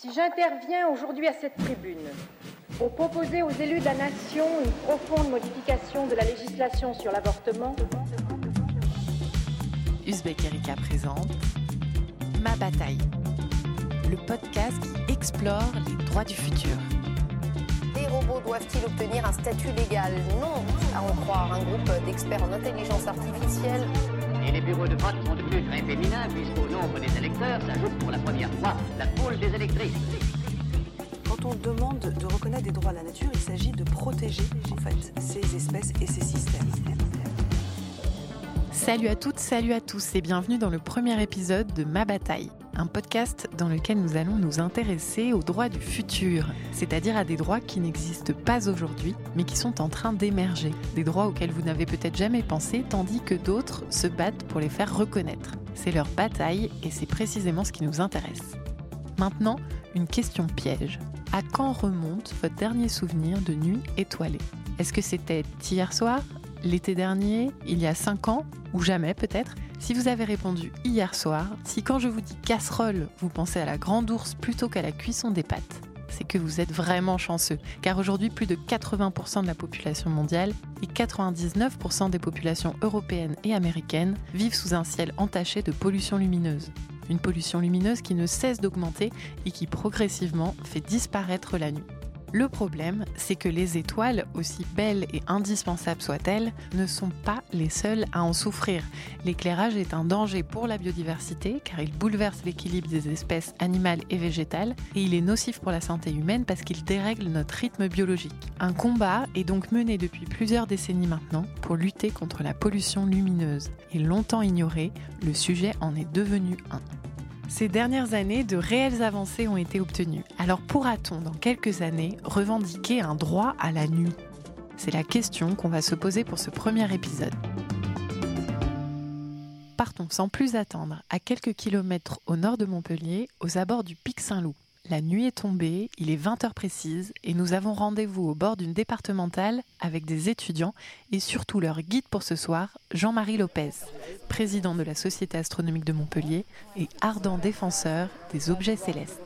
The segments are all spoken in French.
Si j'interviens aujourd'hui à cette tribune pour proposer aux élus de la nation une profonde modification de la législation sur l'avortement, Uzbek Erika présente Ma bataille, le podcast qui explore les droits du futur. Les robots doivent-ils obtenir un statut légal? Non, à en croire un groupe d'experts en intelligence artificielle. Et les bureaux de vote sont devenus très féminins puisqu'au nombre des électeurs s'ajoute pour la première fois la poule des électrices. Quand on demande de reconnaître des droits à la nature, il s'agit de protéger en fait ces espèces et ces systèmes. Salut à toutes, salut à tous et bienvenue dans le premier épisode de Ma bataille, un podcast dans lequel nous allons nous intéresser aux droits du futur, c'est-à-dire à des droits qui n'existent pas aujourd'hui mais qui sont en train d'émerger, des droits auxquels vous n'avez peut-être jamais pensé tandis que d'autres se battent pour les faire reconnaître. C'est leur bataille et c'est précisément ce qui nous intéresse. Maintenant, une question piège. À quand remonte votre dernier souvenir de nuit étoilée? Est-ce que c'était hier soir? L'été dernier Il y a 5 ans Ou jamais peut-être Si vous avez répondu hier soir, si quand je vous dis casserole, vous pensez à la grande ours plutôt qu'à la cuisson des pâtes, c'est que vous êtes vraiment chanceux, car aujourd'hui plus de 80% de la population mondiale et 99% des populations européennes et américaines vivent sous un ciel entaché de pollution lumineuse. Une pollution lumineuse qui ne cesse d'augmenter et qui progressivement fait disparaître la nuit. Le problème, c'est que les étoiles, aussi belles et indispensables soient-elles, ne sont pas les seules à en souffrir. L'éclairage est un danger pour la biodiversité car il bouleverse l'équilibre des espèces animales et végétales et il est nocif pour la santé humaine parce qu'il dérègle notre rythme biologique. Un combat est donc mené depuis plusieurs décennies maintenant pour lutter contre la pollution lumineuse et longtemps ignoré, le sujet en est devenu un. Ces dernières années, de réelles avancées ont été obtenues. Alors pourra-t-on, dans quelques années, revendiquer un droit à la nuit? C'est la question qu'on va se poser pour ce premier épisode. Partons sans plus attendre, à quelques kilomètres au nord de Montpellier, aux abords du Pic Saint-Loup. La nuit est tombée, il est 20h précise et nous avons rendez-vous au bord d'une départementale avec des étudiants et surtout leur guide pour ce soir, Jean-Marie Lopez, président de la Société astronomique de Montpellier et ardent défenseur des objets célestes.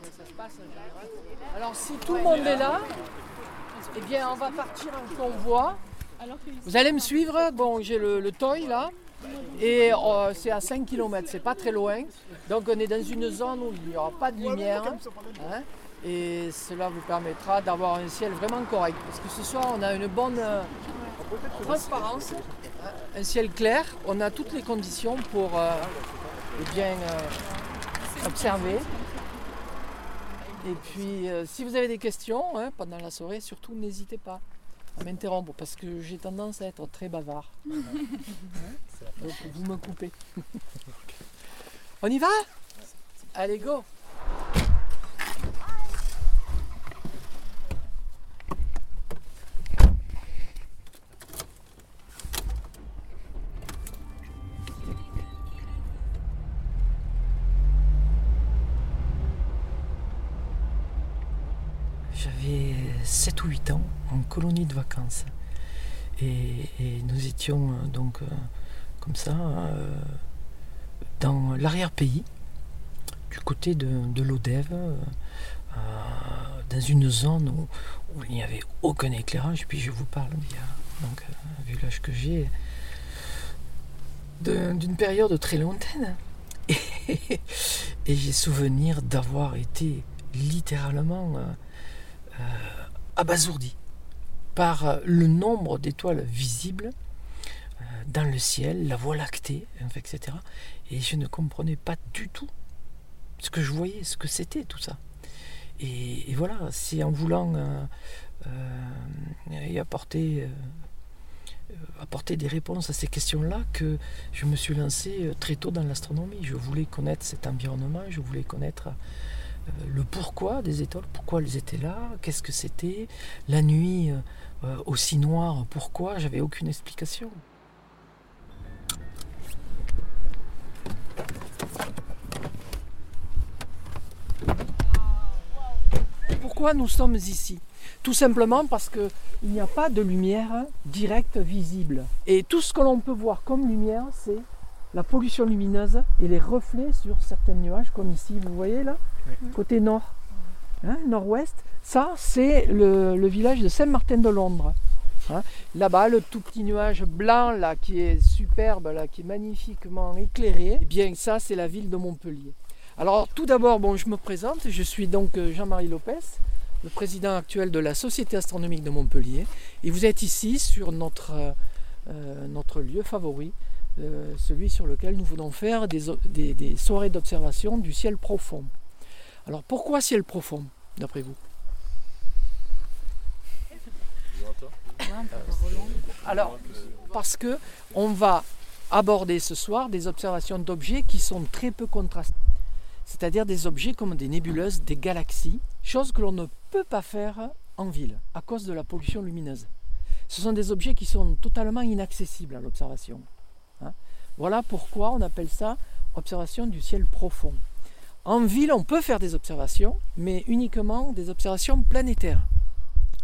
Alors si tout le monde est là, eh bien on va partir en convoi. Vous allez me suivre, bon j'ai le, le toy là, et euh, c'est à 5 km, c'est pas très loin. Donc on est dans une zone où il n'y aura pas de lumière. hein, et cela vous permettra d'avoir un ciel vraiment correct. Parce que ce soir on a une bonne euh, transparence, hein, un ciel clair. On a toutes les conditions pour euh, eh bien observer. Et puis si vous avez des questions hein, pendant la soirée, surtout n'hésitez pas à m'interrompre parce que j'ai tendance à être très bavard. Donc vous me coupez. On y va? Allez, go 7 ou 8 ans en colonie de vacances. Et, et nous étions euh, donc euh, comme ça euh, dans l'arrière-pays, du côté de, de l'Odève, dans une zone où, il n'y avait aucun éclairage. Puis je vous parle, donc, vu l'âge que j'ai, d'une période très lointaine. Et, et j'ai souvenir d'avoir été littéralement abasourdi par euh, le nombre d'étoiles visibles euh, dans le ciel, la voie lactée, etc. Et je ne comprenais pas du tout ce que je voyais, ce que c'était tout ça. Et, voilà, c'est en voulant euh, apporter, apporter des réponses à ces questions-là que je me suis lancé très tôt dans l'astronomie. Je voulais connaître cet environnement, je voulais connaître le pourquoi des étoiles, pourquoi elles étaient là, qu'est-ce que c'était, la nuit euh, euh, aussi noire, pourquoi, j'avais aucune explication. Pourquoi nous sommes ici? Tout simplement parce qu'il n'y a pas de lumière directe visible. Et tout ce que l'on peut voir comme lumière, c'est la pollution lumineuse et les reflets sur certains nuages, comme ici, vous voyez là, côté nord. hein, nord-ouest, ça c'est le, le village de Saint-Martin-de-Londres. Hein. Là-bas, le tout petit nuage blanc là, qui est superbe, là, qui est magnifiquement éclairé, eh bien ça c'est la ville de Montpellier. Alors tout d'abord, bon, je me présente, je suis donc euh, Jean-Marie Lopez, le président actuel de la Société astronomique de Montpellier, et vous êtes ici sur notre, euh, notre lieu favori, euh, celui sur lequel nous voulons faire des, soirées d'observation du ciel profond. Alors pourquoi ciel profond, d'après vous? Alors, parce que on va aborder ce soir des observations d'objets qui sont très peu contrastés. C'est-à-dire des objets comme des nébuleuses, des galaxies, chose que l'on ne peut pas faire en ville à cause de la pollution lumineuse. Ce sont des objets qui sont totalement inaccessibles à l'observation. Voilà pourquoi on appelle ça observation du ciel profond. En ville, on peut faire des observations, mais uniquement des observations planétaires.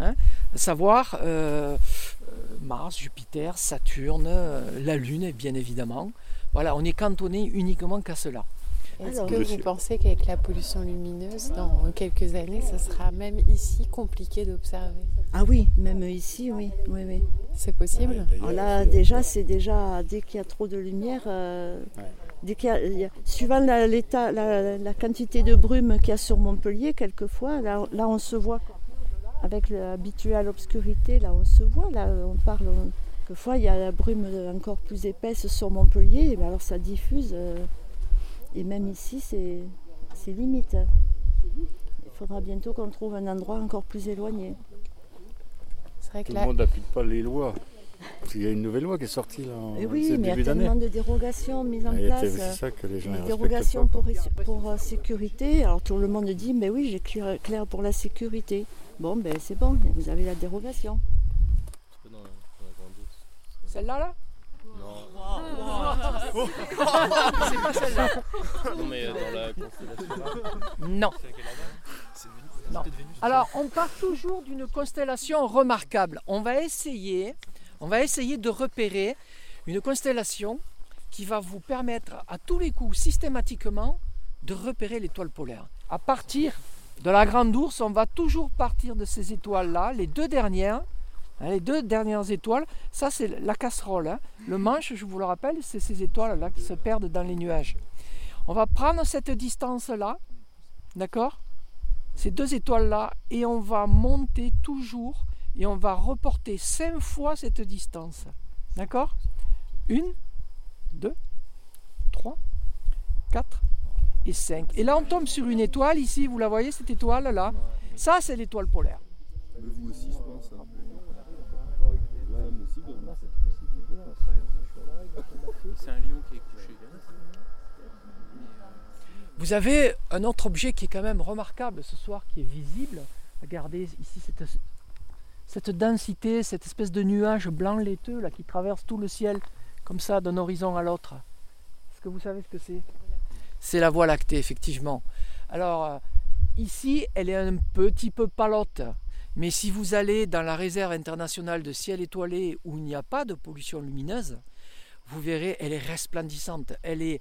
hein. Savoir euh, euh, Mars, Jupiter, Saturne, euh, la Lune, bien évidemment. Voilà, on est cantonné uniquement qu'à cela. Est-ce que vous pensez qu'avec la pollution lumineuse, dans quelques années, ça sera même ici compliqué d'observer Ah oui, même ici, oui, oui, oui. C'est possible Alors là, déjà, c'est déjà, dès qu'il y a trop de lumière, euh, dès qu'il y a- il y a- suivant la, l'état, la, la quantité de brume qu'il y a sur Montpellier, quelquefois, là, là on se voit, avec l'habituelle obscurité, là on se voit, là on parle, on- quelquefois il y a la brume encore plus épaisse sur Montpellier, mais alors ça diffuse, euh, et même ici, c'est, c'est limite. Il faudra bientôt qu'on trouve un endroit encore plus éloigné. C'est vrai que Tout là, le monde n'applique pas les lois. Qu'il y a une nouvelle loi qui est sortie là en Et ce oui, mais il y a début d'année. tellement de dérogations mises en Et place. C'est ça que les gens respectent dérogations pas. pour, pour euh, sécurité. Alors tout le monde dit, mais oui, j'ai clair, clair pour la sécurité. Bon, ben c'est bon, vous avez la dérogation. Celle-là, là? Non. C'est pas celle-là. Non, mais dans la constellation. Non. Non. Alors, on part toujours d'une constellation remarquable. On va essayer, on va essayer de repérer une constellation qui va vous permettre à tous les coups, systématiquement, de repérer l'étoile polaire. À partir de la Grande Ourse, on va toujours partir de ces étoiles-là, les deux dernières. Hein, les deux dernières étoiles, ça c'est la casserole. hein. Le manche, je vous le rappelle, c'est ces étoiles-là qui se perdent dans les nuages. On va prendre cette distance-là, d'accord? Ces deux étoiles-là, et on va monter toujours, et on va reporter cinq fois cette distance. D'accord? Une, deux, trois, quatre et cinq. Et là, on tombe sur une étoile, ici, vous la voyez, cette étoile-là? Ça, c'est l'étoile polaire. pense. C'est un lion qui est couché. Vous avez un autre objet qui est quand même remarquable ce soir, qui est visible. Regardez ici cette, cette densité, cette espèce de nuage blanc laiteux là, qui traverse tout le ciel, comme ça, d'un horizon à l'autre. Est-ce que vous savez ce que c'est? C'est la Voie lactée, effectivement. Alors, euh, ici, elle est un petit peu palote. Mais si vous allez dans la réserve internationale de ciel étoilé où il n'y a pas de pollution lumineuse, vous verrez, elle est resplendissante, elle est,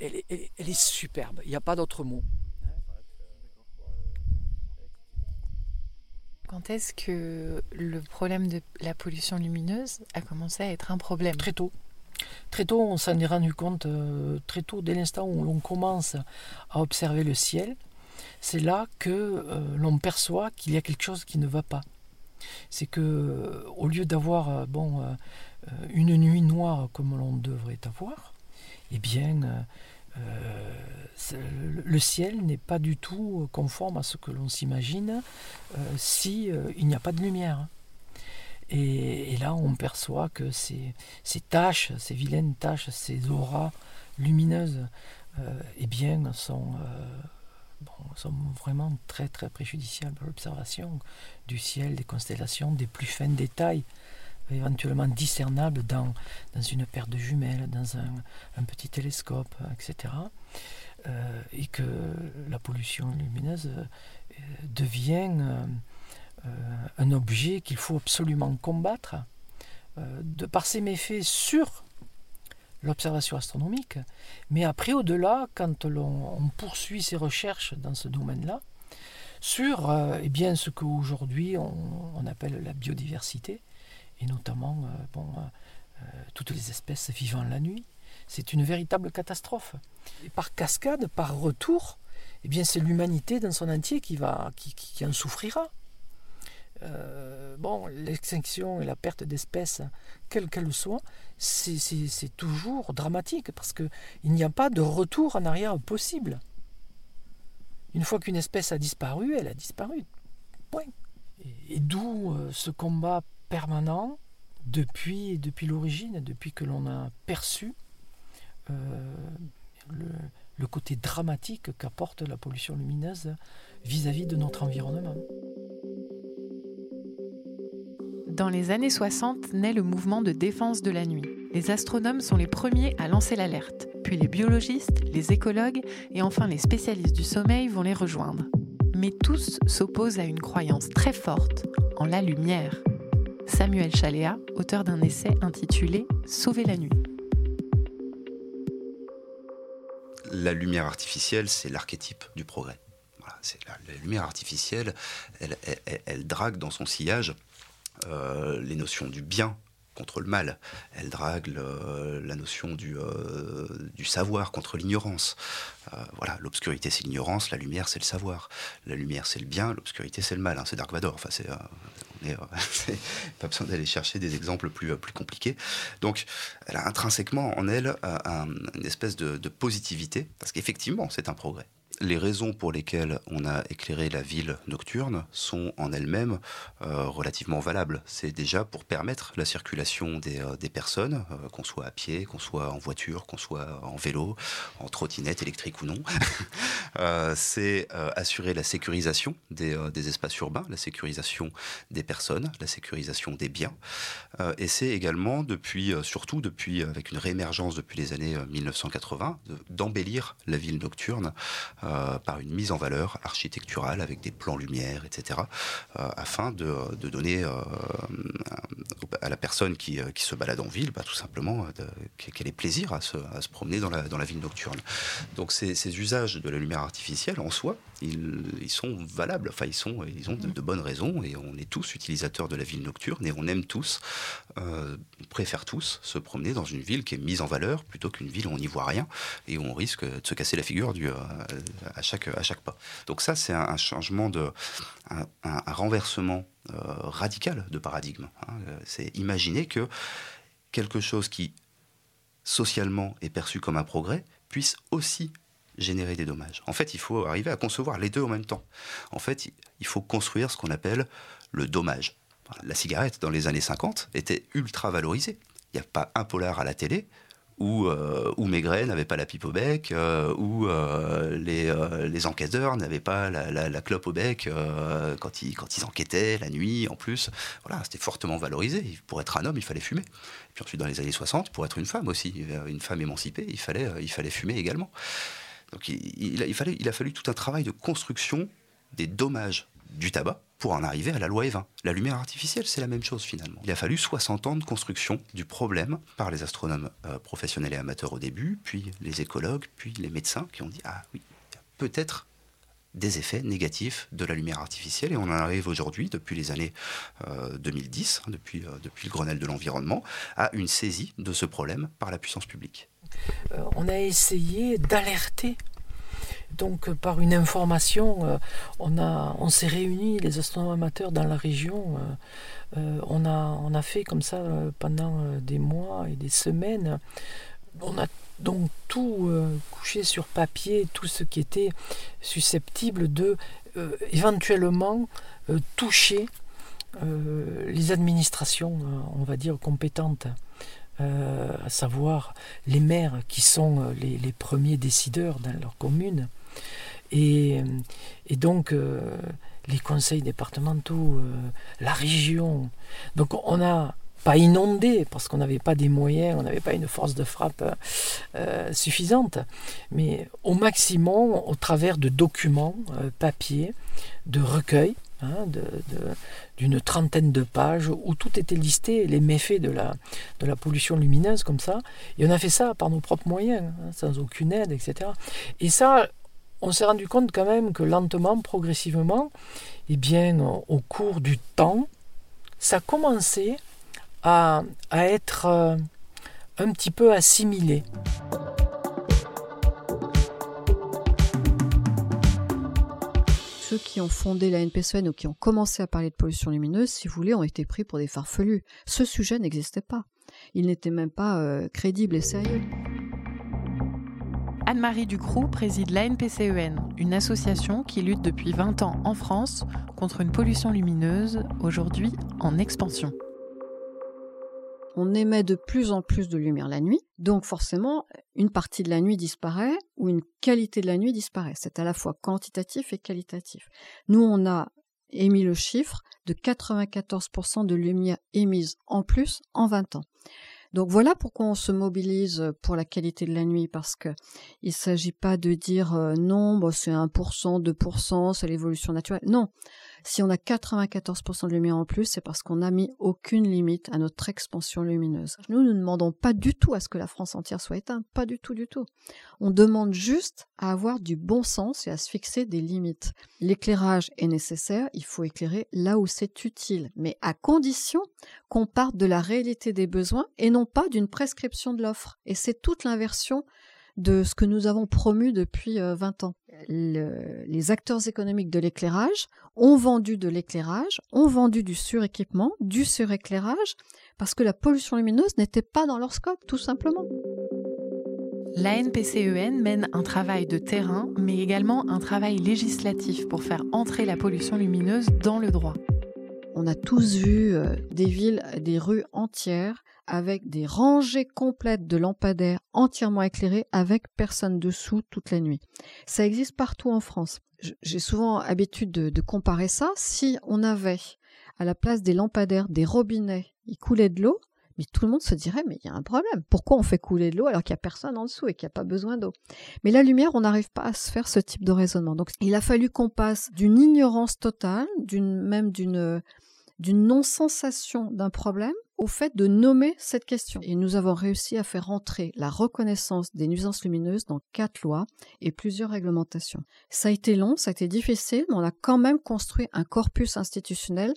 elle est, elle est- elle est superbe, il n'y a pas d'autre mot. quand est-ce que le problème de la pollution lumineuse a commencé à être un problème? Très tôt. Très tôt, on s'en est rendu compte, euh, très tôt, dès l'instant où l'on commence à observer le ciel, c'est là que euh, l'on perçoit qu'il y a quelque chose qui ne va pas. C'est que, au lieu d'avoir euh, bon, une nuit noire comme l'on devrait avoir, eh bien, euh, euh, le- ciel n'est pas du tout conforme à ce que l'on s'imagine euh, si euh, il n'y a pas de lumière. Et, là, on perçoit que ces, taches, ces vilaines taches, ces auras lumineuses, euh, eh bien, euh, sont vraiment très très préjudiciables à l'observation du ciel, des constellations, des plus fins détails, éventuellement discernables dans, dans une paire de jumelles, dans un, un petit télescope, etc. Euh, et que la pollution lumineuse euh, devient euh, un objet qu'il faut absolument combattre par ses méfaits sur l'observation astronomique, mais après au-delà, quand l'on on poursuit ses recherches dans ce domaine-là, sur eh bien, ce qu'aujourd'hui on appelle la biodiversité, et notamment euh, bon, euh, toutes les espèces vivant la nuit. C'est une véritable catastrophe. Et par cascade, par retour, eh bien, c'est l'humanité dans son entier qui, va, qui, qui- en souffrira. Euh, bon, l'extinction et la perte d'espèces, quelle qu'elle soit, c'est- toujours dramatique parce qu'il n'y a pas de retour en arrière possible. Une fois qu'une espèce a disparu, elle a disparu. Point. Et, d'où euh, ce combat permanent depuis, depuis l'origine, depuis que l'on a perçu euh, le, le côté dramatique qu'apporte la pollution lumineuse vis-à-vis de notre environnement. Dans les années 60 naît le mouvement de défense de la nuit. Les astronomes sont les premiers à lancer l'alerte, puis les biologistes, les écologues et enfin les spécialistes du sommeil vont les rejoindre. Mais tous s'opposent à une croyance très forte en la lumière. Samuel Chaléa, auteur d'un essai intitulé Sauver la nuit. La lumière artificielle, c'est l'archétype du progrès. La, lumière artificielle, elle, drague dans son sillage euh, les notions du bien contre le mal. Elle drague la notion du, euh, du savoir contre l'ignorance. Euh, voilà, l'obscurité c'est l'ignorance, la lumière c'est le savoir. La lumière c'est le bien, l'obscurité c'est le mal. hein, c'est Dark Vador. C'est, on est, euh, c'est pas besoin d'aller chercher des exemples plus, euh, plus compliqués. Donc, elle a intrinsèquement en elle euh, un- une espèce de positivité, parce qu'effectivement, c'est un progrès. Les raisons pour lesquelles on a éclairé la ville nocturne sont en elles-mêmes euh, relativement valables. C'est déjà pour permettre la circulation des, euh, personnes, euh, qu'on soit à pied, qu'on soit en voiture, qu'on soit en vélo, en trottinette électrique ou non. C'est assurer la sécurisation des, espaces urbains, la sécurisation des personnes, la sécurisation des biens. Et c'est également, depuis, surtout avec une réémergence depuis les années euh, 1980, de- d'embellir la ville nocturne euh, par une mise en valeur architecturale avec des plans lumière, etc., euh, afin de, donner euh, à la personne qui, qui se balade en ville, bah, tout simplement, qu'elle ait plaisir à se, promener dans la, ville nocturne. Donc ces, usages de la lumière artificielle, en soi, ils, sont valables, enfin ils, sont, ils ont de, bonnes raisons, et on est tous utilisateurs de la ville nocturne, et on aime tous, on préfère tous se promener dans une ville qui est mise en valeur, plutôt qu'une ville où on n'y voit rien, et où on risque de se casser la figure du, à, chaque, à chaque pas. Donc ça, c'est un, changement de... un, renversement euh, radical de paradigme. hein. C'est imaginer que quelque chose qui socialement est perçu comme un progrès puisse aussi générer des dommages. En fait, il faut arriver à concevoir les deux en même temps. En fait, il faut construire ce qu'on appelle le dommage. La cigarette, dans les années 50, était ultra valorisée. Il n'y a pas un polar à la télé où, euh, Maigret n'avait pas la pipe au bec, euh, où euh, les, euh, les enquêteurs n'avaient pas la, clope au bec quand, ils, quand ils enquêtaient, la nuit en plus. Voilà, c'était fortement valorisé. Pour être un homme, il fallait fumer. Puis ensuite, dans les années 60, pour être une femme aussi, une femme émancipée, il fallait, il fallait fumer également. Donc il, a, fallait, il a fallu tout un travail de construction des dommages du tabac pour en arriver à la loi Evin. La lumière artificielle, c'est la même chose finalement. Il a fallu 60 ans de construction du problème par les astronomes euh, professionnels et amateurs au début, puis les écologues, puis les médecins qui ont dit Ah oui, peut-être des effets négatifs de la lumière artificielle et on en arrive aujourd'hui, depuis les années euh, 2010, hein, depuis, euh, depuis le Grenelle de l'environnement, à une saisie de ce problème par la puissance publique. Euh, on a essayé d'alerter. Donc, euh, par une information, euh, on, s'est réunis, les astronomes amateurs dans la région. euh, on, a, fait comme ça pendant des mois et des semaines. On a donc tout couché sur papier, tout ce qui était susceptible de éventuellement toucher les administrations, on va dire, compétentes. À savoir les maires qui sont les premiers décideurs dans leur commune, et, et donc euh, les conseils départementaux, euh, la région. Donc on n'a pas inondé parce qu'on n'avait pas des moyens, on n'avait pas une force de frappe euh, suffisante, mais au maximum au travers de documents, euh, papier, de recueils, hein, d'une trentaine de pages où tout était listé, les méfaits de la, de la pollution lumineuse comme ça. Et on a fait ça par nos propres moyens, hein, sans aucune aide, etc. Et ça, on s'est rendu compte quand même que lentement, progressivement, eh bien, au cours du temps, ça commençait à, à être euh, un petit peu assimilé. Ceux qui ont fondé la NPCN ou qui ont commencé à parler de pollution lumineuse, si vous voulez, ont été pris pour des farfelus. Ce sujet n'existait pas. Il n'était même pas euh, crédible et sérieux. Anne-Marie Ducroux préside l'ANPCEN, une association qui lutte depuis 20 ans en France contre une pollution lumineuse, aujourd'hui en expansion. On émet de plus en plus de lumière la nuit, donc forcément, une partie de la nuit disparaît ou une qualité de la nuit disparaît. C'est à la fois quantitatif et qualitatif. Nous, on a émis le chiffre de 94% de lumière émise en plus en 20 ans. Donc voilà pourquoi on se mobilise pour la qualité de la nuit, parce que il s'agit pas de dire euh, non, c'est 1%, 2%, c'est l'évolution naturelle. Non. Si on a 94% de lumière en plus, c'est parce qu'on n'a mis aucune limite à notre expansion lumineuse. Nous, nous ne demandons pas du tout à ce que la France entière soit éteinte, pas du tout, du tout. On demande juste à avoir du bon sens et à se fixer des limites. L'éclairage est nécessaire, il faut éclairer là où c'est utile, mais à condition qu'on parte de la réalité des besoins et non pas d'une prescription de l'offre. Et c'est toute l'inversion de ce que nous avons promu depuis 20 ans. Les acteurs économiques de l'éclairage ont vendu de l'éclairage, ont vendu du suréquipement, du suréclairage, parce que la pollution lumineuse n'était pas dans leur scope, tout simplement. L'ANPCEN mène un travail de terrain, mais également un travail législatif pour faire entrer la pollution lumineuse dans le droit. On a tous vu des villes, des rues entières avec des rangées complètes de lampadaires entièrement éclairés avec personne dessous toute la nuit. Ça existe partout en France. J'ai souvent habitude de, comparer ça. Si on avait à la place des lampadaires des robinets, il coulait de l'eau, mais tout le monde se dirait, mais il y a un problème. Pourquoi on fait couler de l'eau alors qu'il n'y a personne en dessous et qu'il n'y a pas besoin d'eau? Mais la lumière, on n'arrive pas à se faire ce type de raisonnement. Donc, il a fallu qu'on passe d'une ignorance totale, même d'une d'une non-sensation d'un problème au fait de nommer cette question. Et nous avons réussi à faire entrer la reconnaissance des nuisances lumineuses dans quatre lois et plusieurs réglementations. Ça a été long, ça a été difficile, mais on a quand même construit un corpus institutionnel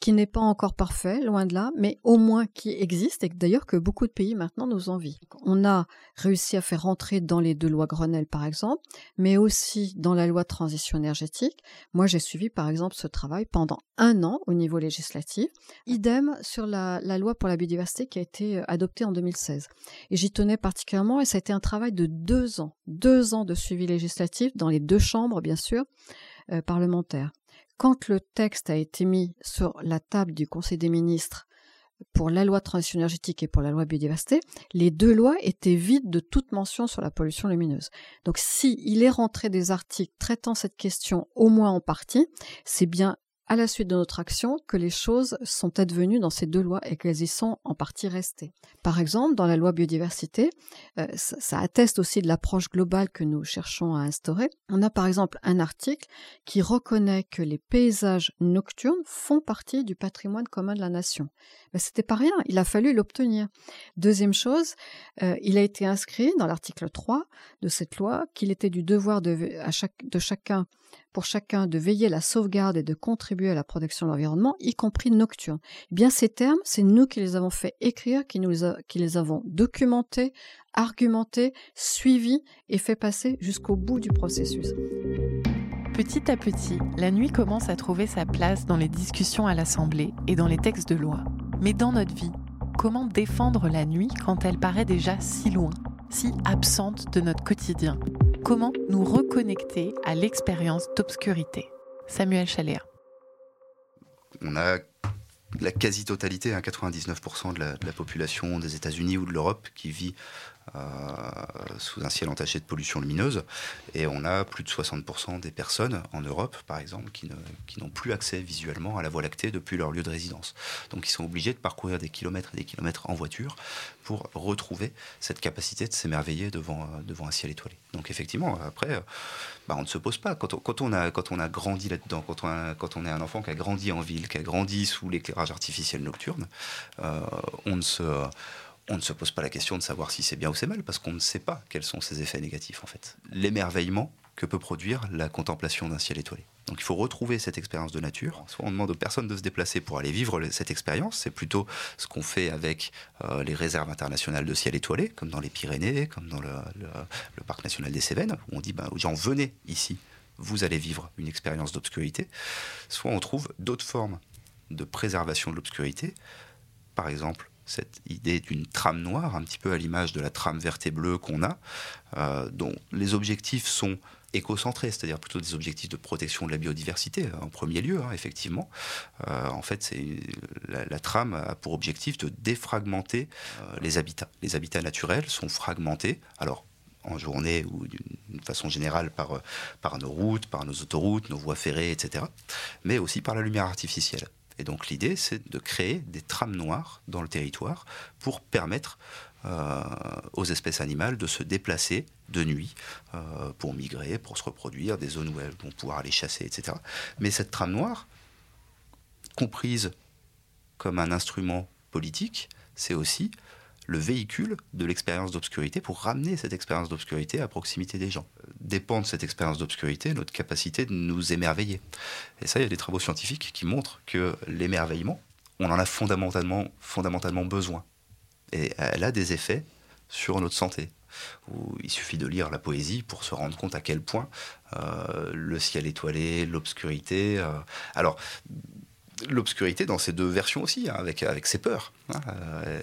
qui n'est pas encore parfait, loin de là, mais au moins qui existe et d'ailleurs que beaucoup de pays maintenant nous envient. On a réussi à faire entrer dans les deux lois Grenelle, par exemple, mais aussi dans la loi transition énergétique. Moi, j'ai suivi, par exemple, ce travail pendant un an au niveau législatif. Idem sur la, la loi pour la biodiversité qui a été euh, adoptée en 2016. Et j'y tenais particulièrement et ça a été un travail de deux ans, deux ans de suivi législatif dans les deux chambres, bien sûr, euh, parlementaires. Quand le texte a été mis sur la table du Conseil des ministres pour la loi transition énergétique et pour la loi biodiversité, les deux lois étaient vides de toute mention sur la pollution lumineuse. Donc si il est rentré des articles traitant cette question au moins en partie, c'est bien à la suite de notre action que les choses sont advenues dans ces deux lois et qu'elles y sont en partie restées. Par exemple, dans la loi biodiversité, euh, ça, atteste aussi de l'approche globale que nous cherchons à instaurer. On a par exemple un article qui reconnaît que les paysages nocturnes font partie du patrimoine commun de la nation. Mais c'était pas rien, il a fallu l'obtenir. Deuxième chose, euh, il a été inscrit dans l'article 3 de cette loi qu'il était du devoir de, à chaque, de chacun pour chacun de veiller à la sauvegarde et de contribuer à la protection de l'environnement, y compris nocturne. Eh bien, ces termes, c'est nous qui les avons fait écrire, qui, qui les avons documentés, argumentés, suivis et fait passer jusqu'au bout du processus. Petit à petit, la nuit commence à trouver sa place dans les discussions à l'Assemblée et dans les textes de loi. Mais dans notre vie, comment défendre la nuit quand elle paraît déjà si loin, si absente de notre quotidien? Comment nous reconnecter à l'expérience d'obscurité Samuel Chaléa. On a la quasi-totalité, 99% hein, de la, de la, population des États-Unis ou de l'Europe qui vit sous un ciel entaché de pollution lumineuse. Et on a plus de 60% des personnes en Europe, par exemple, qui, n'ont plus accès visuellement à la Voie lactée depuis leur lieu de résidence. Donc ils sont obligés de parcourir des kilomètres et des kilomètres en voiture pour retrouver cette capacité de s'émerveiller devant, euh, un ciel étoilé. Donc effectivement, après, euh, bah, on ne se pose pas. Quand on, a, quand on a grandi là-dedans, quand on est un enfant qui a grandi en ville, qui a grandi sous l'éclairage artificiel nocturne, on ne se on ne se pose pas la question de savoir si c'est bien ou c'est mal, parce qu'on ne sait pas quels sont ses effets négatifs en fait. L'émerveillement que peut produire la contemplation d'un ciel étoilé. Donc il faut retrouver cette expérience de nature. Soit on demande aux personnes de se déplacer pour aller vivre cette expérience, c'est plutôt ce qu'on fait avec euh, les réserves internationales de ciel étoilé, comme dans les Pyrénées, comme dans le, parc national des Cévennes, où on dit aux gens venez ici, vous allez vivre une expérience d'obscurité. Soit on trouve d'autres formes de préservation de l'obscurité, par exemple cette idée d'une trame noire, un petit peu à l'image de la trame verte et bleue qu'on a, euh, dont les objectifs sont éco-centrés, c'est-à-dire plutôt des objectifs de protection de la biodiversité en premier lieu, hein, effectivement. Euh, en fait, c'est la, trame a pour objectif de défragmenter euh, les habitats. Les habitats naturels sont fragmentés. Alors en journée ou d'une façon générale par, par nos routes, par nos autoroutes, nos voies ferrées, etc., mais aussi par la lumière artificielle. Et donc l'idée, c'est de créer des trames noires dans le territoire pour permettre euh, aux espèces animales de se déplacer de nuit euh, pour migrer, pour se reproduire, des zones où elles vont pouvoir aller chasser, etc. Mais cette trame noire, comprise comme un instrument politique, c'est aussi le véhicule de l'expérience d'obscurité pour ramener cette expérience d'obscurité à proximité des gens. Dépend de cette expérience d'obscurité notre capacité de nous émerveiller. Et ça, il y a des travaux scientifiques qui montrent que l'émerveillement, on en a fondamentalement, fondamentalement besoin. Et elle a des effets sur notre santé. il suffit de lire la poésie pour se rendre compte à quel point euh, le ciel étoilé, l'obscurité. Euh, alors, l'obscurité dans ces deux versions aussi, hein, avec, avec ses peurs. Hein, euh,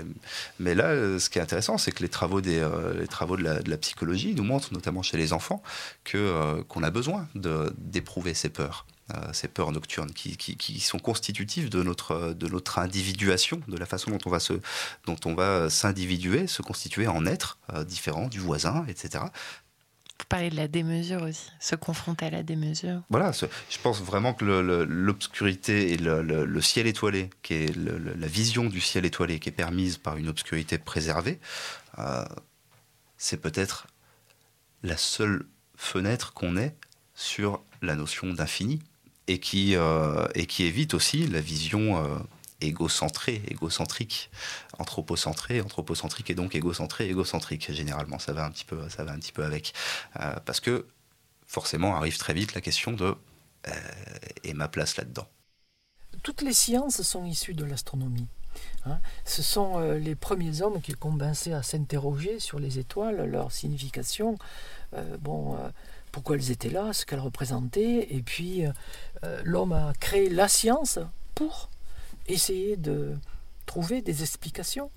mais là, ce qui est intéressant, c'est que les travaux, des, euh, travaux de la, psychologie nous montrent, notamment chez les enfants, que, euh, qu'on a besoin d'éprouver ces peurs. ces peurs nocturnes qui, qui, qui, sont constitutives de notre, de notre individuation, de la façon dont on va, se, dont on va s'individuer, se constituer en être différent du voisin, etc. Vous parlez de la démesure aussi, se confronter à la démesure. Voilà, je pense vraiment que l'obscurité et le, ciel étoilé, qui est la vision du ciel étoilé qui est permise par une obscurité préservée, euh, c'est peut-être la seule fenêtre qu'on ait sur la notion d'infini et qui, euh, évite aussi la vision euh, égocentré, égocentrique, anthropocentré, anthropocentrique et donc égocentré, égocentrique. Généralement, ça va un petit peu, ça va un petit peu avec, euh, parce que forcément arrive très vite la question de euh, et ma place là-dedans. Toutes les sciences sont issues de l'astronomie. Hein. Ce sont euh, les premiers hommes qui commencé à s'interroger sur les étoiles, leur signification, bon, pourquoi elles étaient là, ce qu'elles représentaient, et puis l'homme a créé la science pour essayer de trouver des explications.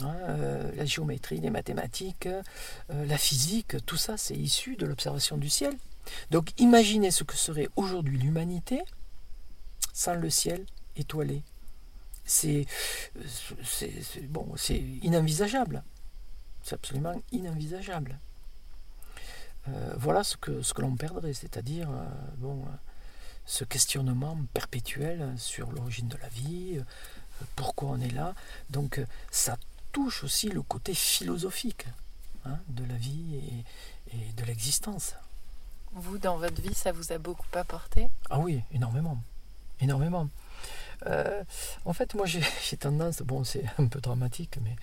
Hein, euh, la géométrie, les mathématiques, euh, la physique, tout ça, c'est issu de l'observation du ciel. Donc imaginez ce que serait aujourd'hui l'humanité sans le ciel étoilé. C'est bon, c'est inenvisageable. C'est absolument inenvisageable. Euh, voilà ce que, ce que l'on perdrait, c'est-à-dire bon, ce questionnement perpétuel sur l'origine de la vie, euh, pourquoi on est là. Donc euh, ça touche aussi le côté philosophique hein, de la vie et, de l'existence. Vous, dans votre vie, ça vous a beaucoup apporté? Ah oui, énormément. Énormément. Euh, en fait, moi, j'ai tendance, bon, c'est un peu dramatique, mais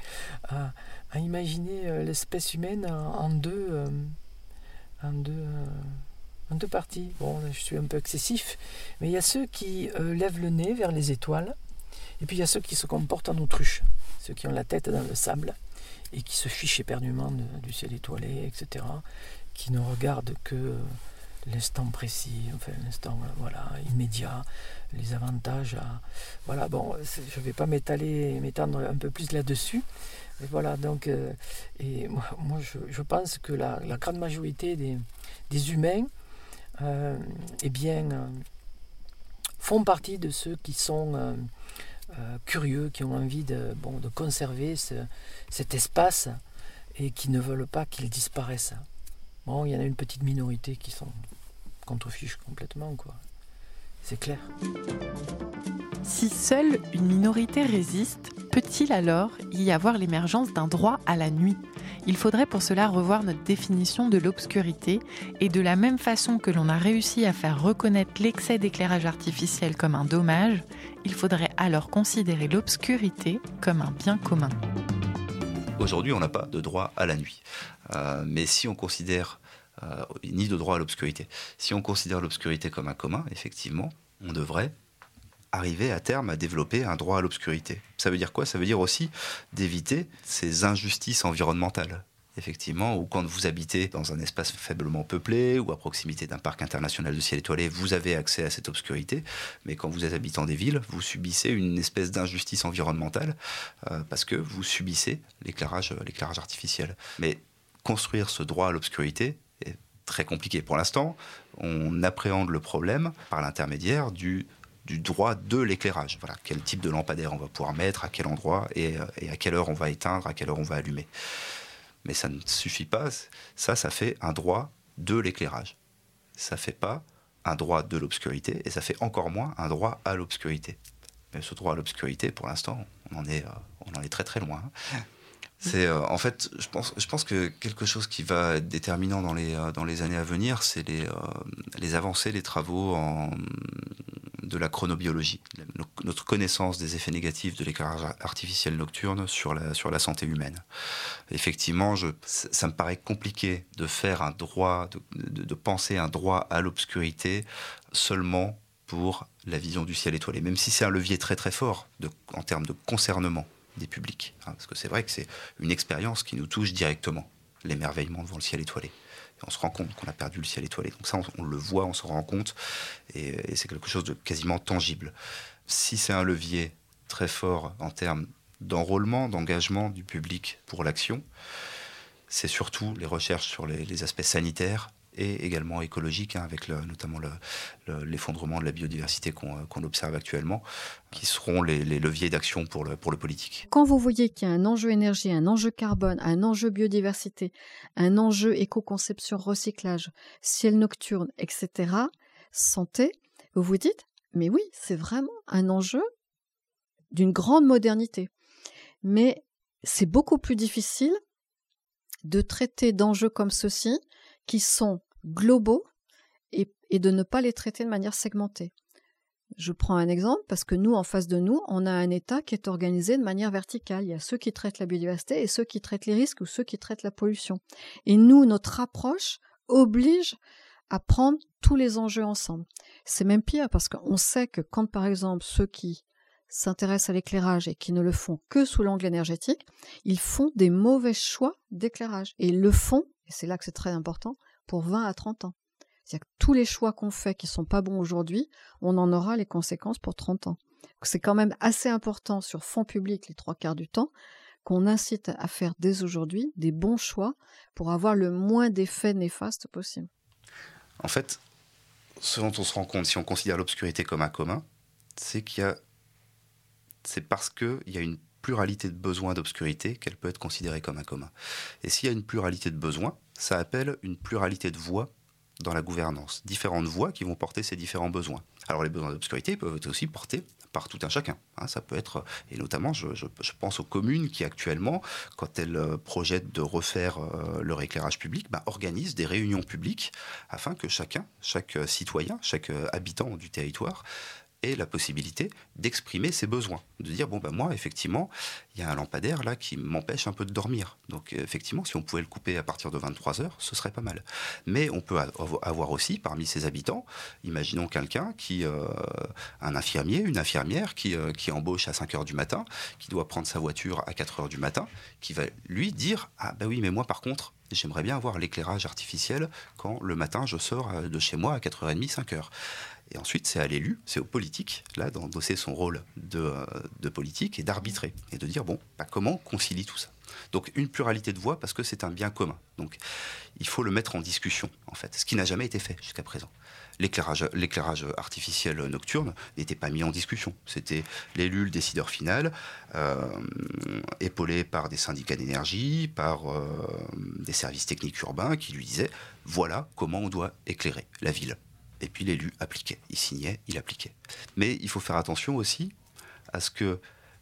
à, imaginer l'espèce humaine en, deux, en deux en deux parties. Bon, je suis un peu excessif, mais il y a ceux qui euh, lèvent le nez vers les étoiles, et puis il y a ceux qui se comportent en autruche, ceux qui ont la tête dans le sable et qui se fichent éperdument du ciel étoilé, etc., qui ne regardent que l'instant précis, enfin l'instant voilà, immédiat, les avantages. Voilà, bon, je ne vais pas m'étaler, m'étendre un peu plus là-dessus. voilà, donc, euh, et moi, je, pense que la, grande majorité des humains euh, eh bien, euh, font partie de ceux qui sont euh, curieux, qui ont envie de, conserver cet espace et qui ne veulent pas qu'il disparaisse. Bon, il y en a une petite minorité qui sont contre-fiches complètement, quoi. C'est clair. Si seule une minorité résiste, peut-il alors y avoir l'émergence d'un droit à la nuit? Il faudrait pour cela revoir notre définition de l'obscurité et de la même façon que l'on a réussi à faire reconnaître l'excès d'éclairage artificiel comme un dommage, il faudrait alors considérer l'obscurité comme un bien commun. Aujourd'hui, on n'a pas de droit à la nuit. Euh, mais si on considère euh, ni de droit à l'obscurité. Si on considère l'obscurité comme un commun, effectivement, on devrait arriver à terme à développer un droit à l'obscurité. Ça veut dire quoi? Ça veut dire aussi d'éviter ces injustices environnementales effectivement, quand vous habitez dans un espace faiblement peuplé ou à proximité d'un parc international de ciel étoilé, vous avez accès à cette obscurité. Mais quand vous êtes habitant des villes, vous subissez une espèce d'injustice environnementale euh, parce que vous subissez l'éclairage, l'éclairage artificiel. Mais construire ce droit à l'obscurité très compliqué. Pour l'instant, on appréhende le problème par l'intermédiaire du droit de l'éclairage. Voilà, quel type de lampadaire on va pouvoir mettre, à quel endroit et, et, à quelle heure on va éteindre, à quelle heure on va allumer. Mais ça ne suffit pas. Ça, ça fait un droit de l'éclairage. Ça fait pas un droit de l'obscurité et ça fait encore moins un droit à l'obscurité. Mais ce droit à l'obscurité, pour l'instant, on euh, on en est très très loin. C'est euh, en fait, je pense, que quelque chose qui va être déterminant dans les, euh, années à venir, c'est les, les avancées, les travaux de la chronobiologie, notre connaissance des effets négatifs de l'éclairage artificiel nocturne sur la, santé humaine. Effectivement, ça me paraît compliqué de faire un droit, de, penser un droit à l'obscurité seulement pour la vision du ciel étoilé, même si c'est un levier très très fort en termes de concernement des publics. Hein, parce que c'est vrai que c'est une expérience qui nous touche directement, l'émerveillement devant le ciel étoilé on se rend compte qu'on a perdu le ciel étoilé. Donc ça, on, le voit, on se rend compte, et, c'est quelque chose de quasiment tangible. Si c'est un levier très fort en termes d'enrôlement, d'engagement du public pour l'action, c'est surtout les recherches sur les aspects sanitaires, et également écologique, hein, avec notamment l'effondrement de la biodiversité qu'on observe actuellement, qui seront les, leviers d'action pour le, pour le politique. Quand vous voyez qu'il y a un enjeu énergie, un enjeu carbone, un enjeu biodiversité, un enjeu éco-conception, recyclage, ciel nocturne, etc., santé, vous vous dites, mais oui, c'est vraiment un enjeu d'une grande modernité. Mais c'est beaucoup plus difficile de traiter d'enjeux comme ceci qui sont globaux et, de ne pas les traiter de manière segmentée. Je prends un exemple parce que nous, en face de nous, on a un État qui est organisé de manière verticale. Il y a ceux qui traitent la biodiversité et ceux qui traitent les risques ou ceux qui traitent la pollution. Et nous, notre approche oblige à prendre tous les enjeux ensemble. C'est même pire parce qu'on sait que quand, par exemple, ceux qui s'intéressent à l'éclairage et qui ne le font que sous l'angle énergétique, ils font des mauvais choix d'éclairage. Et ils le font et c'est là que c'est très important, pour 20 à 30 ans. C'est-à-dire que tous les choix qu'on fait qui sont pas bons aujourd'hui, on en aura les conséquences pour 30 ans. C'est quand même assez important sur fonds publics les trois quarts du temps qu'on incite à faire dès aujourd'hui des bons choix pour avoir le moins d'effets néfastes possible. En fait, ce dont on se rend compte, si on considère l'obscurité comme un commun, c'est qu'il y a, c'est parce qu'il y a une pluralité de besoins d'obscurité qu'elle peut être considérée comme un commun. Et s'il y a une pluralité de besoins, ça appelle une pluralité de voix dans la gouvernance. Différentes voix qui vont porter ces différents besoins. Alors les besoins d'obscurité peuvent être aussi portés par tout un chacun. Hein. ça peut être, et notamment je, pense aux communes qui actuellement, quand elles euh, projettent de refaire euh, leur éclairage public, bah, organisent des réunions publiques afin que chacun, chaque citoyen, chaque euh, habitant du territoire et la possibilité d'exprimer ses besoins, de dire bon ben moi effectivement il y a un lampadaire là qui m'empêche un peu de dormir. Donc effectivement si on pouvait le couper à partir de 23 heures, ce serait pas mal. Mais on peut avoir aussi parmi ses habitants, imaginons quelqu'un qui euh, un infirmier, une infirmière qui, euh, embauche à 5 heures du matin, qui doit prendre sa voiture à 4 heures du matin, qui va lui dire ah ben oui mais moi par contre j'aimerais bien avoir l'éclairage artificiel quand le matin je sors euh, de chez moi à 4h30, 5h. Et ensuite, c'est à l'élu, c'est au politique, là, d'endosser son rôle de, euh, de politique et d'arbitrer. Et de dire, bon, bah, comment concilie tout ça Donc, une pluralité de voix parce que c'est un bien commun. Donc, il faut le mettre en discussion, en fait, ce qui n'a jamais été fait jusqu'à présent. L'éclairage, l'éclairage artificiel nocturne n'était pas mis en discussion. C'était l'élu, le décideur final, euh, épaulé par des syndicats d'énergie, par euh, des services techniques urbains qui lui disaient voilà comment on doit éclairer la ville et puis l'élu appliquait. Il signait, il appliquait. Mais il faut faire attention aussi à ce que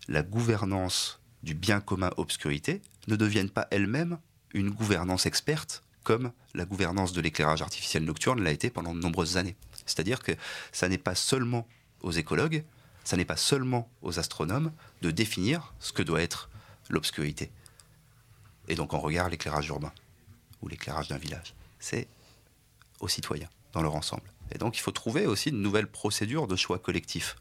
la gouvernance du bien commun obscurité ne devienne pas elle-même une gouvernance experte comme la gouvernance de l'éclairage artificiel nocturne l'a été pendant de nombreuses années. C'est-à-dire que ça n'est pas seulement aux écologues, ça n'est pas seulement aux astronomes de définir ce que doit être l'obscurité. Et donc on regarde l'éclairage urbain ou l'éclairage d'un village. C'est aux citoyens dans leur ensemble. Et donc il faut trouver aussi de nouvelles procédures de choix collectifs,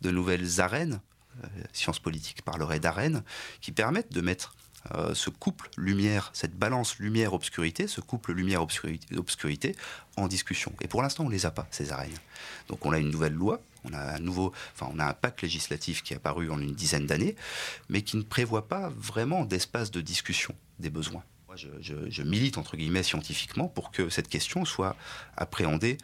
de nouvelles arènes, euh, sciences politiques parlerait d'arènes, qui permettent de mettre euh, ce couple lumière, cette balance lumière-obscurité, ce couple lumière-obscurité en discussion. Et pour l'instant, on ne les a pas, ces arènes. Donc on a une nouvelle loi, on a un nouveau, enfin on a un pacte législatif qui est apparu en une dizaine d'années, mais qui ne prévoit pas vraiment d'espace de discussion des besoins. Moi, je, milite entre guillemets scientifiquement pour que cette question soit appréhendée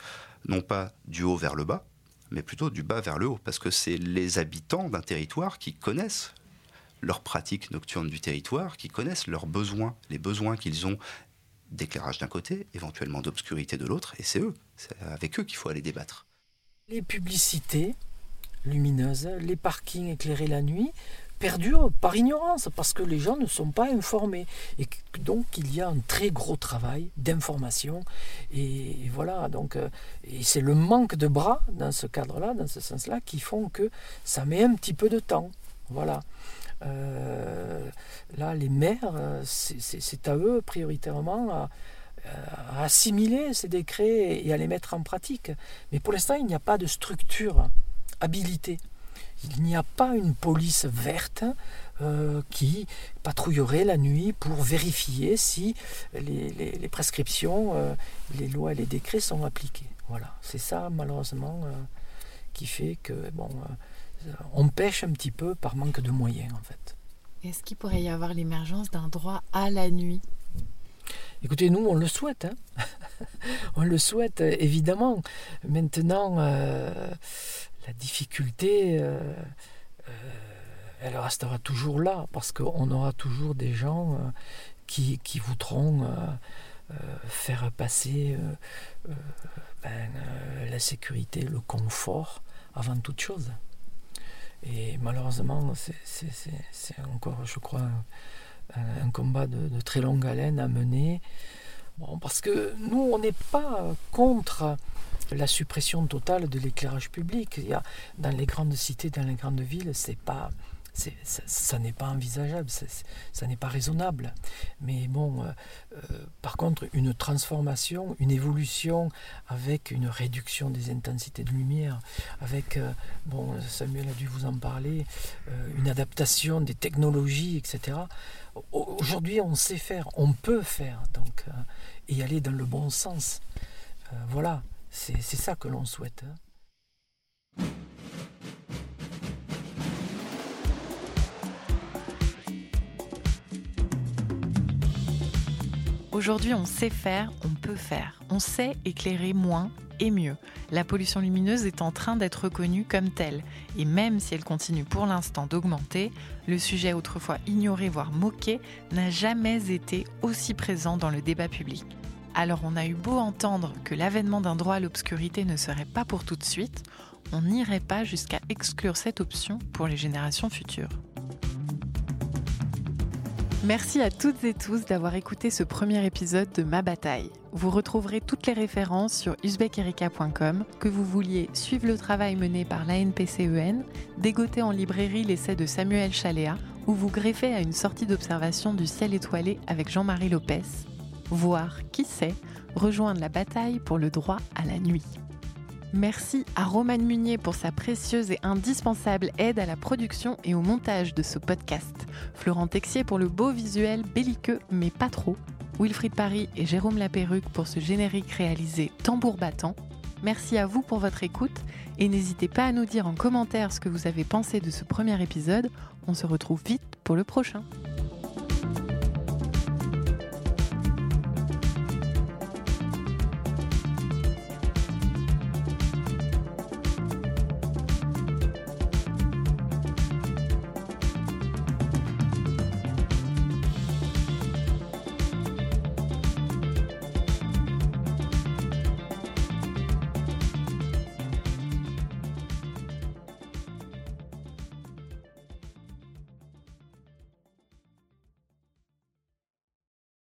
non pas du haut vers le bas, mais plutôt du bas vers le haut, parce que c'est les habitants d'un territoire qui connaissent leurs pratiques nocturnes du territoire, qui connaissent leurs besoins, les besoins qu'ils ont d'éclairage d'un côté, éventuellement d'obscurité de l'autre, et c'est eux, c'est avec eux qu'il faut aller débattre. Les publicités lumineuses, les parkings éclairés la nuit, perdurent par ignorance, parce que les gens ne sont pas informés. Et donc il y a un très gros travail d'information. Et, voilà, donc euh, et c'est le manque de bras dans ce cadre-là, dans ce sens-là, qui font que ça met un petit peu de temps. Voilà. Euh, là, les maires, euh, c'est à eux prioritairement à, assimiler ces décrets et à les mettre en pratique. Mais pour l'instant, il n'y a pas de structure habilitée. Il n'y a pas une police verte euh, qui patrouillerait la nuit pour vérifier si les, prescriptions, les lois et les décrets sont appliqués. Voilà, c'est ça malheureusement qui fait que bon, on pêche un petit peu par manque de moyens en fait. Est-ce qu'il pourrait y avoir l'émergence d'un droit à la nuit? Écoutez, nous, on le souhaite. Hein. on le souhaite, évidemment. Maintenant, euh, la difficulté, euh, euh, elle restera toujours là, parce qu'on aura toujours des gens qui, voudront faire passer ben, la sécurité, le confort avant toute chose. Et malheureusement, c'est encore, je crois, un, combat de, très longue haleine à mener. Parce que nous, on n'est pas contre la suppression totale de l'éclairage public. Il y a, dans les grandes cités, dans les grandes villes, c'est pas ça, n'est pas envisageable, ça n'est pas raisonnable. Mais bon, euh, euh, par contre, une transformation, une évolution avec une réduction des intensités de lumière, avec, euh, bon, Samuel a dû vous en parler, une adaptation des technologies, etc. Aujourd'hui, on sait faire, on peut faire, donc, et aller dans le bon sens. voilà, c'est ça que l'on souhaite. Hein. Aujourd'hui, on sait faire, on peut faire. On sait éclairer moins et mieux. La pollution lumineuse est en train d'être reconnue comme telle. Et même si elle continue pour l'instant d'augmenter, le sujet autrefois ignoré, voire moqué, n'a jamais été aussi présent dans le débat public. Alors on a eu beau entendre que l'avènement d'un droit à l'obscurité ne serait pas pour tout de suite, on n'irait pas jusqu'à exclure cette option pour les générations futures. Merci à toutes et tous d'avoir écouté ce premier épisode de Ma Bataille. Vous retrouverez toutes les références sur uzbekerika.com, que vous vouliez suivre le travail mené par l'ANPCEN, dégoter en librairie l'essai de Samuel Chaléa, ou vous greffer à une sortie d'observation du ciel étoilé avec Jean-Marie Lopez, voire, qui sait, rejoindre la bataille pour le droit à la nuit. Merci à Romane Munier pour sa précieuse et indispensable aide à la production et au montage de ce podcast. Florent Texier pour le beau visuel belliqueux mais pas trop. Wilfried Paris et Jérôme Laperruque pour ce générique réalisé tambour battant. Merci à vous pour votre écoute et n'hésitez pas à nous dire en commentaire ce que vous avez pensé de ce premier épisode. On se retrouve vite pour le prochain.